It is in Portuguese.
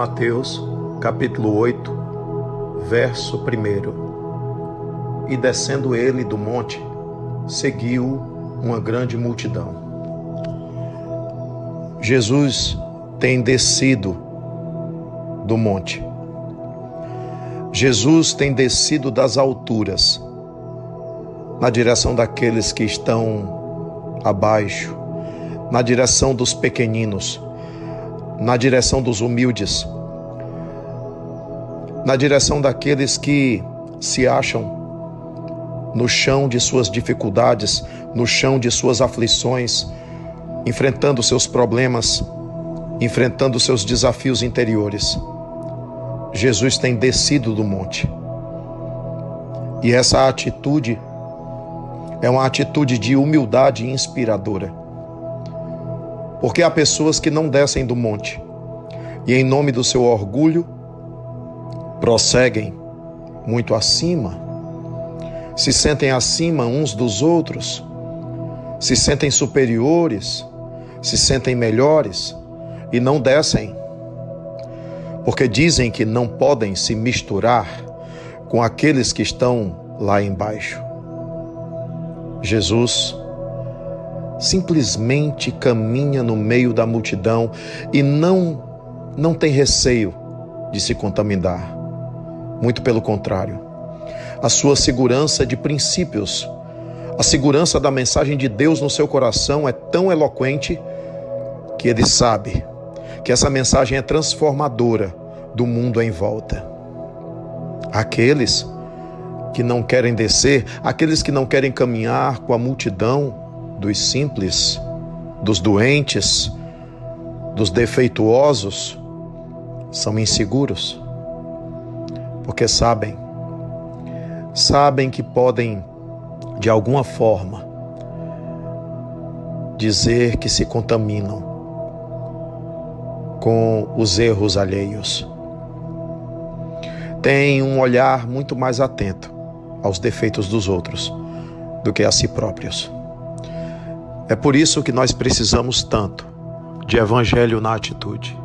Mateus, capítulo 8, verso 1. E descendo ele do monte, seguiu uma grande multidão. Jesus tem descido do monte. Jesus tem descido das alturas na direção daqueles que estão abaixo, na direção dos pequeninos, na direção dos humildes, na direção daqueles que se acham no chão de suas dificuldades, no chão de suas aflições, enfrentando seus problemas, enfrentando seus desafios interiores. Jesus tem descido do monte. E essa atitude é uma atitude de humildade inspiradora. Porque há pessoas que não descem do monte e, em nome do seu orgulho, prosseguem muito acima, se sentem acima uns dos outros, se sentem superiores, se sentem melhores e não descem, porque dizem que não podem se misturar com aqueles que estão lá embaixo. Jesus simplesmente caminha no meio da multidão e não não tem receio de se contaminar. Muito pelo contrário. A sua segurança de princípios, a segurança da mensagem de Deus no seu coração é tão eloquente que ele sabe que essa mensagem é transformadora do mundo em volta. Aqueles que não querem descer, aqueles que não querem caminhar com a multidão dos simples, dos doentes, dos defeituosos, são inseguros, porque sabem, sabem que podem, de alguma forma, dizer que se contaminam com os erros alheios. Têm um olhar muito mais atento aos defeitos dos outros do que a si próprios. É por isso que nós precisamos tanto de evangelho na atitude.